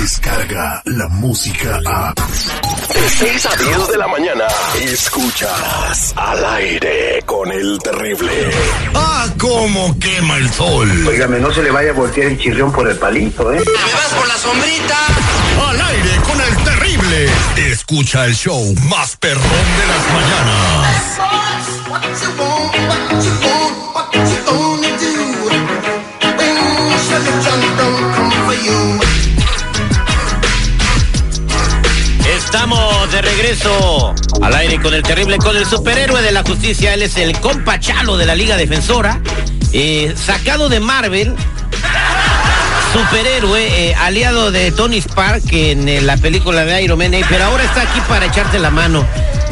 llega la música a... De 6 a 10 de la mañana, escuchas al aire con el terrible. ¡Ah, cómo quema el sol! Óigame, no se le vaya a voltear el chirrión por el palito, ¿eh? ¡Me vas por la sombrita! ¡Al aire con el terrible! Escucha el show más perrón de las regreso al aire con el terrible, con el superhéroe de la justicia. Él es el compa Chalo de la Liga Defensora, eh, sacado de Marvel. Superhéroe, eh, aliado de Tony Stark en eh, la película de Iron Man, pero ahora está aquí para echarte la mano.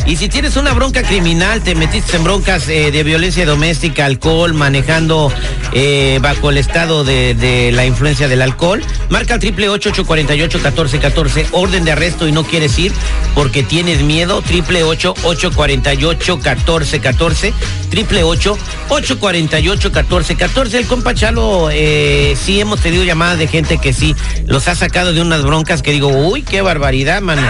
Y si tienes una bronca criminal, te metiste en broncas de violencia doméstica, alcohol, manejando eh, bajo el estado de, la influencia del alcohol, marca catorce catorce, orden de arresto y no quieres ir porque tienes miedo, triple ocho ocho cuarenta y ocho catorce catorce, triple ocho ocho cuarenta y ocho catorce catorce. El compa Chalo, eh, sí hemos tenido llamadas de gente que sí los ha sacado de unas broncas que digo, uy, qué barbaridad, mano.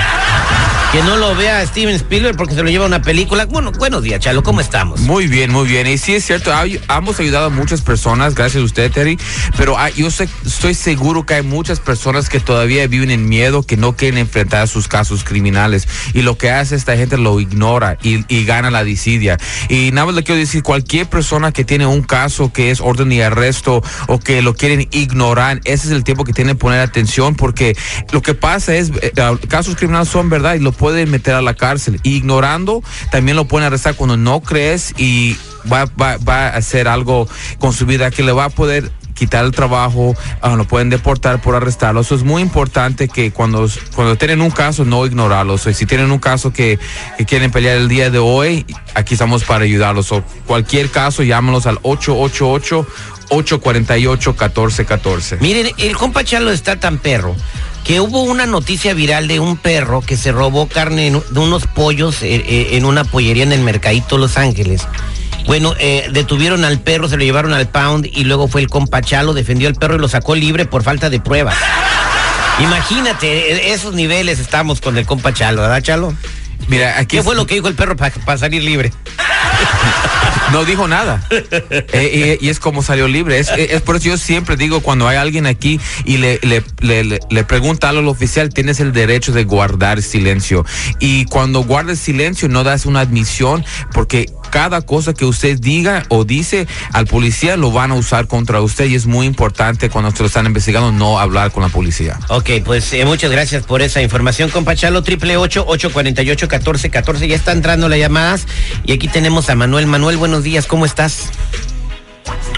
Que no lo vea Steven Spielberg porque se lo lleva una película. Bueno, buenos días, Chalo, ¿cómo estamos? Muy bien, muy bien. Y sí es cierto, hay- hemos ayudado a muchas personas, gracias a usted, Terry, pero hay- yo sé- estoy seguro que hay muchas personas que todavía viven en miedo, que no quieren enfrentar sus casos criminales. Y lo que hace esta gente lo ignora y, y gana la disidia. Y nada más le quiero decir, cualquier persona que tiene un caso que es orden y arresto o que lo quieren ignorar, ese es el tiempo que tienen que poner atención porque lo que pasa es, eh, casos criminales son verdad y lo pueden meter a la cárcel. Y ignorando, también lo pueden arrestar cuando no crees y va, va, va a hacer algo con su vida que le va a poder quitar el trabajo, ah, lo pueden deportar por arrestarlo. Eso es muy importante que cuando, cuando tienen un caso no ignorarlos. O si tienen un caso que, que quieren pelear el día de hoy, aquí estamos para ayudarlos. O cualquier caso, llámanos al 888 848 1414. Miren, el compa Chalo está tan perro que hubo una noticia viral de un perro que se robó carne de unos pollos eh, eh, en una pollería en el Mercadito Los Ángeles. Bueno, eh, detuvieron al perro, se lo llevaron al pound y luego fue el compa Chalo, defendió al perro y lo sacó libre por falta de pruebas. Imagínate, e- esos niveles estamos con el compa Chalo, ¿verdad, Chalo? Mira, aquí ¿Qué fue lo que dijo el perro para salir libre? No dijo nada. Eh, y, y es como salió libre. Es, es por eso yo siempre digo, cuando hay alguien aquí y le, le, le, le- le pregunta algo al oficial, tienes el derecho de guardar silencio. Y cuando guardes silencio, no das una admisión, porque cada cosa que usted diga o dice al policía lo van a usar contra usted y es muy importante cuando se lo están investigando no hablar con la policía. Ok, pues eh, muchas gracias por esa información, compa Chalo, triple ocho, ocho cuarenta y ocho, catorce, catorce. Ya está entrando las llamadas y aquí tenemos a Manuel. Manuel, buenos días, ¿cómo estás?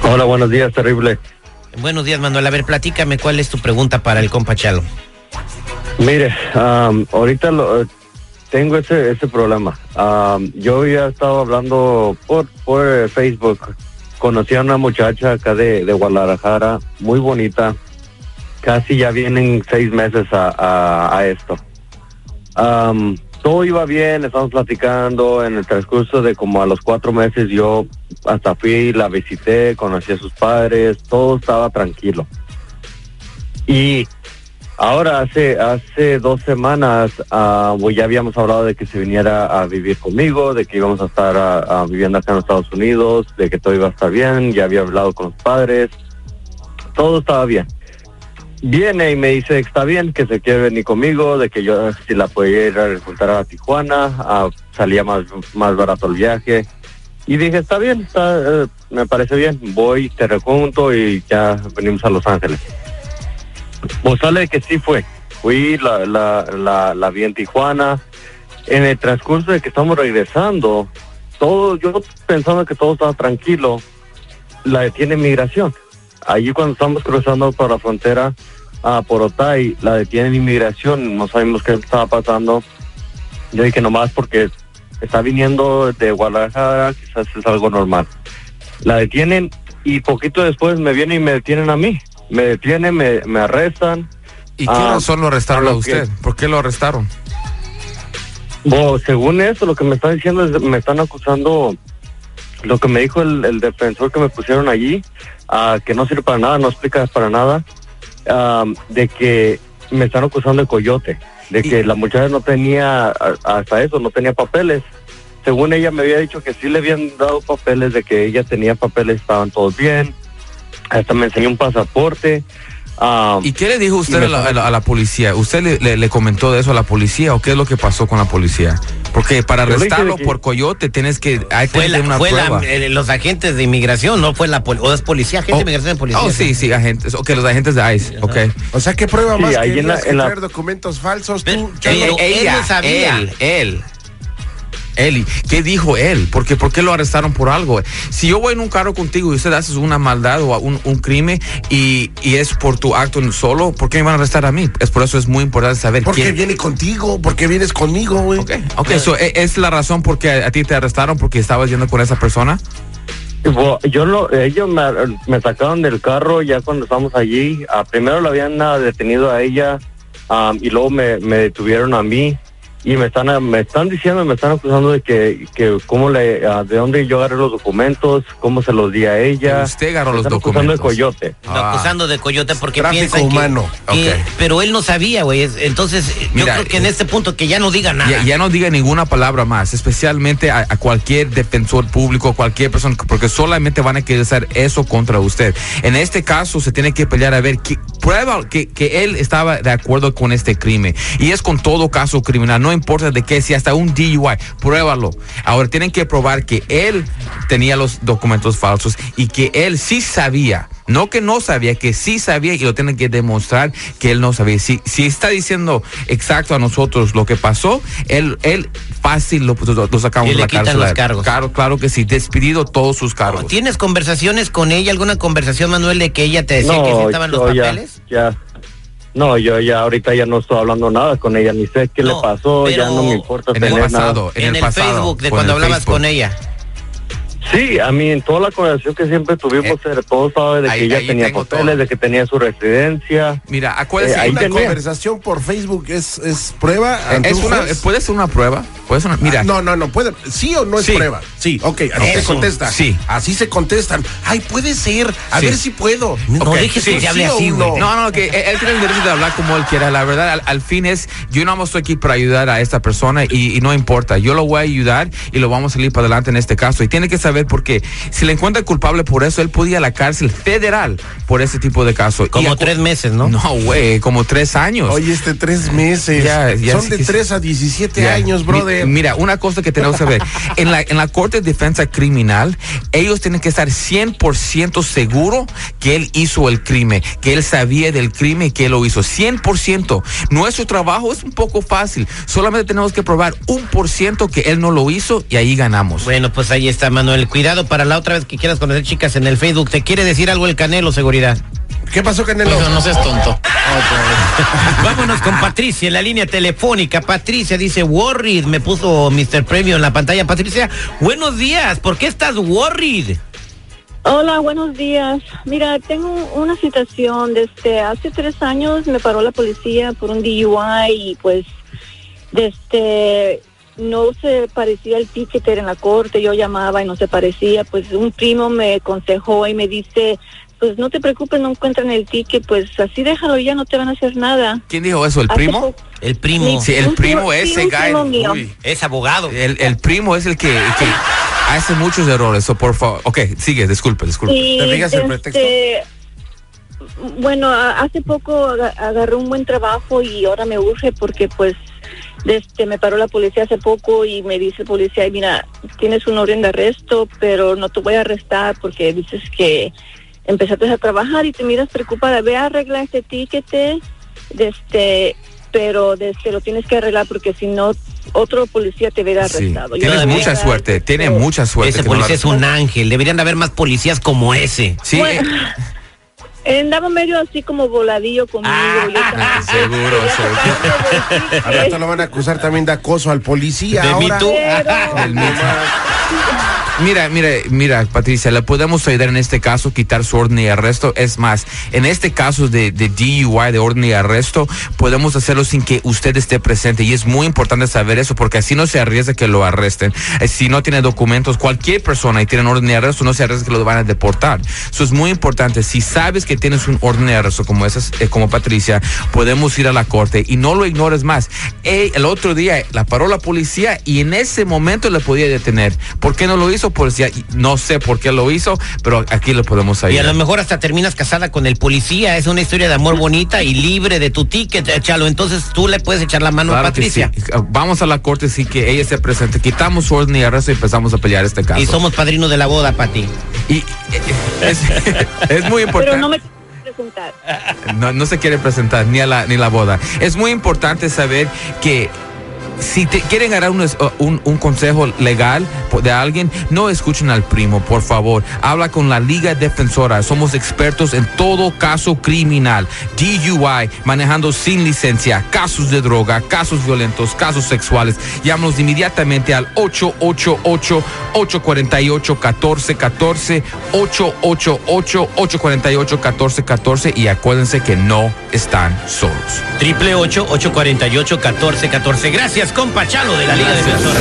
Hola, buenos días, terrible. Buenos días, Manuel. A ver, platícame cuál es tu pregunta para el compa Chalo. Mire, am, ahorita lo, eh, tengo ese, ese problema. Am, yo ya estaba hablando por, por eh, Facebook. Conocí a una muchacha acá de, de Guadalajara, muy bonita. Casi ya vienen seis meses a, a, esto. Am, todo iba bien, estamos platicando. En el transcurso de como a los cuatro meses yo hasta fui, la visité, conocí a sus padres, todo estaba tranquilo. Y ahora hace hace dos semanas pues ya habíamos hablado de que se viniera a vivir conmigo, de que íbamos a estar viviendo acá en los Estados Unidos, de que todo iba a estar bien, ya había hablado con los padres, todo estaba bien. Viene y me dice que está bien, que se quiere venir conmigo, de que yo si la podía ir a juntar a Tijuana, ah, salía más, más barato el viaje. Y dije, está bien, está, eh, me parece bien, voy, te rejunto y ya venimos a Los Ángeles. Sale que sí fue. Fui, la, la, la, vi en Tijuana. En el transcurso de que estamos regresando, todo, yo pensando que todo estaba tranquilo, la detiene migración. Allí cuando estamos cruzando por la frontera a por Otay, la detienen inmigración, no sabemos qué estaba pasando. Yo dije nomás porque está viniendo de Guadalajara, quizás es algo normal. La detienen y poquito después me vienen y me detienen a mí. Me detienen, me, me arrestan. ¿Y qué Ah, razón lo arrestaron a lo que- usted? ¿Por qué lo arrestaron? Bueno, según eso, lo que me están diciendo es, me están acusando, lo que me dijo el, el defensor que me pusieron allí, ah, que no sirve para nada, no explica para nada, ah, de que me están acusando de coyote, de que la muchacha no tenía, hasta eso, no tenía papeles. Según ella me había dicho que sí le habían dado papeles, de que ella tenía papeles, estaban todos bien. Hasta me enseñó un pasaporte. ah, ¿Y qué le dijo usted me a la, a la- a la policía? ¿Usted le, le- le comentó de eso a la policía o qué es lo que pasó con la policía? Porque para arrestarlo que- por coyote tienes que hay que la- una fue prueba. eh, los agentes de inmigración, no fue la poli- o es policía, agente Oh, de inmigración de policía. oh, sí, sí, agentes. Ok, los agentes de ICE. Ok. O sea, ¿qué prueba Sí, más ahí en querías la- que en la- documentos falsos? Pero- Tú, pero- Chalo? él no sabía. Él, él. Él, ¿y ¿qué dijo él? Porque, ¿Por qué lo arrestaron por algo? Si yo voy en un carro contigo y usted hace una maldad o un, un crimen y, y es por tu acto solo, ¿por qué me van a arrestar a mí? Es por eso es muy importante saber ¿Por qué viene contigo? ¿Por qué vienes conmigo, güey? Ok, ok, so, ¿e- ¿es la razón por qué a, a ti te arrestaron porque estabas yendo con esa persona? Yo lo, ellos me, me sacaron del carro ya cuando estábamos allí. Ah, primero lo habían ah, detenido a ella ah, y luego me, me detuvieron a mí y me están me están diciendo, me están acusando de que, que cómo le, ah, de dónde yo agarré los documentos, cómo se los di a ella. Usted agarró Me los están acusando de documentos. coyote. Ah. acusando de coyote porque Tráfico piensan que- humano. que- Ok. pero él no sabía, güey. es- Entonces, yo Mira, creo que en eh, este punto que ya no diga nada. Ya, ya no diga ninguna palabra más, especialmente a, a cualquier defensor público, cualquier persona, porque solamente van a querer hacer eso contra usted. En este caso se tiene que pelear a ver qué prueba que, que él estaba de acuerdo con este crimen. Y es con todo caso criminal, no importa de qué, si hasta un DUI, pruébalo. Ahora tienen que probar que él tenía los documentos falsos y que él sí sabía. No que no sabía, que sí sabía y lo tienen que demostrar que él no sabía. Si, si está diciendo exacto a nosotros lo que pasó, él, él fácil lo, lo- lo sacamos Y de la quitan cárcel. los cargos. Claro, claro que sí, despedido todos sus cargos. ¿Tienes conversaciones con ella? ¿Alguna conversación, Manuel, de que ella te decía que sí estaban los ya- papeles? Ya, No, yo ya ahorita ya no estoy hablando nada con ella, ni sé qué No, le pasó, ya no me importa en el tener pasado, nada. en, En, el, el, pasado, Facebook, de cuando el hablabas Facebook. con ella. Sí, a mí en toda la conversación que siempre tuvimos, eh, todo sabe de ahí- que ella ahí tenía papeles, todo. de que tenía su residencia. Mira, acuérdese, Eh, Una tenía. conversación por Facebook es, es prueba ante es un una, juez? puede ser una prueba. Puede ser una, mira, Ah, no, no, no, puede. ¿Sí o no es Sí. prueba? Sí, ok, así se contesta. sí. Así se contestan. Ay, puede ser. A Sí. ver si puedo. No Ok, dejes sí, que se hable sí o así, güey. no. No, no, que él, él tiene el derecho de hablar como él quiera. La verdad, al, al fin es, yo no estoy aquí para ayudar a esta persona y, y no importa. Yo lo voy a ayudar y lo vamos a salir para adelante en este caso. Y tiene que saber por qué. Si le encuentran culpable por eso, él podía ir a la cárcel federal por ese tipo de caso. Y Como tres meses, ¿no? No, güey, como tres años. Oye, este tres meses. Ya, ya Son de tres a 17 Ya. años, Mi- brother. mira, una cosa que tenemos que saber. En la, en la Corte de Defensa Criminal, ellos tienen que estar 100% seguro que él hizo el crimen, que él sabía del crimen y que él lo hizo. 100%. Nuestro trabajo es un poco fácil. Solamente tenemos que probar un por ciento que él no lo hizo y ahí ganamos. Bueno, pues ahí está, Manuel. Cuidado para la otra vez que quieras conocer chicas en el Facebook. ¿Te quiere decir algo el Canelo, seguridad? ¿Qué pasó, Canelo? seas tonto. Vámonos con Patricia en la línea telefónica. Patricia dice, worried. Me puso Mr. Premio en la pantalla. Patricia, buenos días. ¿Por qué estás worried? Hola, buenos días. Mira, tengo una situación. Desde hace tres años me paró la policía por un DUI y pues desde no se parecía el ticket en la corte. Yo llamaba y no se parecía. Pues un primo me aconsejó y me dice, pues no te preocupes, no encuentran el ticket. Pues así déjalo, ya no te van a hacer nada. ¿Quién dijo eso? ¿El Hace primo? El primo. Sí, el primo primo- sí, ese guy. primo mío. uy. Es abogado. El, el primo es el que, el que hace muchos errores. So, por favor. Ok, sigue, disculpe, disculpe. Y ¿Te fijas el este, Bueno, hace poco aga- agarré un buen trabajo y ahora me urge porque pues este me paró la policía hace poco y me dice el policía, "Ay, mira, tienes un orden de arresto, pero no te voy a arrestar porque dices que empezaste a trabajar y te miras preocupada. Ve a arreglar este ticket, este, pero este, lo tienes que arreglar porque si no, otro policía te verá arrestado. Tienes mucha verdad, suerte, tiene mucha suerte. Ese no policía es un ángel. Deberían de haber más policías como ese. Sí, Bueno, eh, Andaba medio así como voladillo conmigo. Ah, yo seguro, quería seguro. Al que- rato lo van a acusar también de acoso al policía. De ahora. Too. Pero- El mismo. Mira, mira, mira, Patricia, le podemos ayudar en este caso, quitar su orden de arresto. Es más, en este caso de, de DUI, de orden de arresto, podemos hacerlo sin que usted esté presente. Y es muy importante saber eso, porque así no se arriesga que lo arresten. Eh, Si no tiene documentos, cualquier persona y tiene orden de arresto, no se arriesga que lo van a deportar. Eso es muy importante. Si sabes que tienes un orden de arresto como esas, eh, como Patricia, podemos ir a la corte y no lo ignores más. El otro día la paró la policía y en ese momento le podía detener. ¿Por qué no lo hizo? Policía, Y no sé por qué lo hizo, pero aquí le podemos Y a ayudar. lo mejor hasta terminas casada con el policía. Es una historia de amor bonita y libre de tu ticket, eh, Chalo. Entonces tú le puedes echar la mano a Claro Patricia. sí. Vamos a la corte, sí que ella esté presente. Quitamos su orden de arresto y empezamos a pelear este caso. Y somos padrinos de la boda, Pati. Y, eh, es, es muy importante. Pero no me quiero presentar. no, no se quiere presentar ni a la ni la boda. Es muy importante saber que si te quieren dar un, un, un consejo legal de alguien, no escuchen al primo, por favor. Habla con la Liga Defensora. Somos expertos en todo caso criminal. DUI, manejando sin licencia, casos de droga, casos violentos, casos sexuales. Llámanos inmediatamente al 888-848-1414, 888-848-1414 y acuérdense que no están solos. Triple ocho, ocho cuarenta y ocho, catorce, catorce. Gracias, compa Chalo de la Liga Defensora.